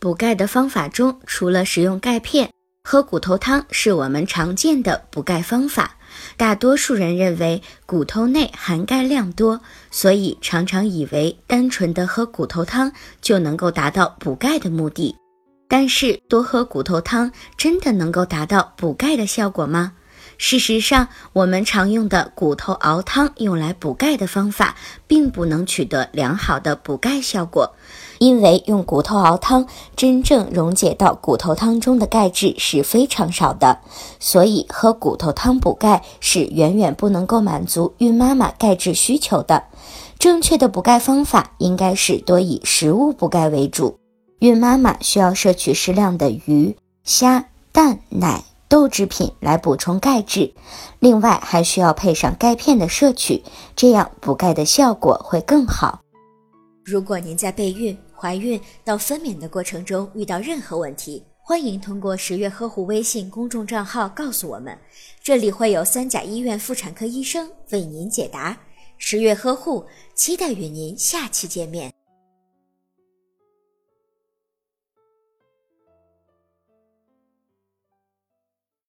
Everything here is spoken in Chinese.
补钙的方法中，除了食用钙片，喝骨头汤是我们常见的补钙方法。大多数人认为骨头内含钙量多，所以常常以为单纯的喝骨头汤就能够达到补钙的目的。但是，多喝骨头汤真的能够达到补钙的效果吗？事实上，我们常用的骨头熬汤用来补钙的方法，并不能取得良好的补钙效果，因为用骨头熬汤真正溶解到骨头汤中的钙质是非常少的，所以喝骨头汤补钙是远远不能够满足孕妈妈钙质需求的。正确的补钙方法应该是多以食物补钙为主，孕妈妈需要摄取适量的鱼、虾、蛋、奶。豆制品来补充钙质，另外还需要配上钙片的摄取，这样补钙的效果会更好。如果您在备孕、怀孕到分娩的过程中遇到任何问题，欢迎通过十月呵护微信公众账号告诉我们，这里会有三甲医院妇产科医生为您解答。十月呵护，期待与您下期见面。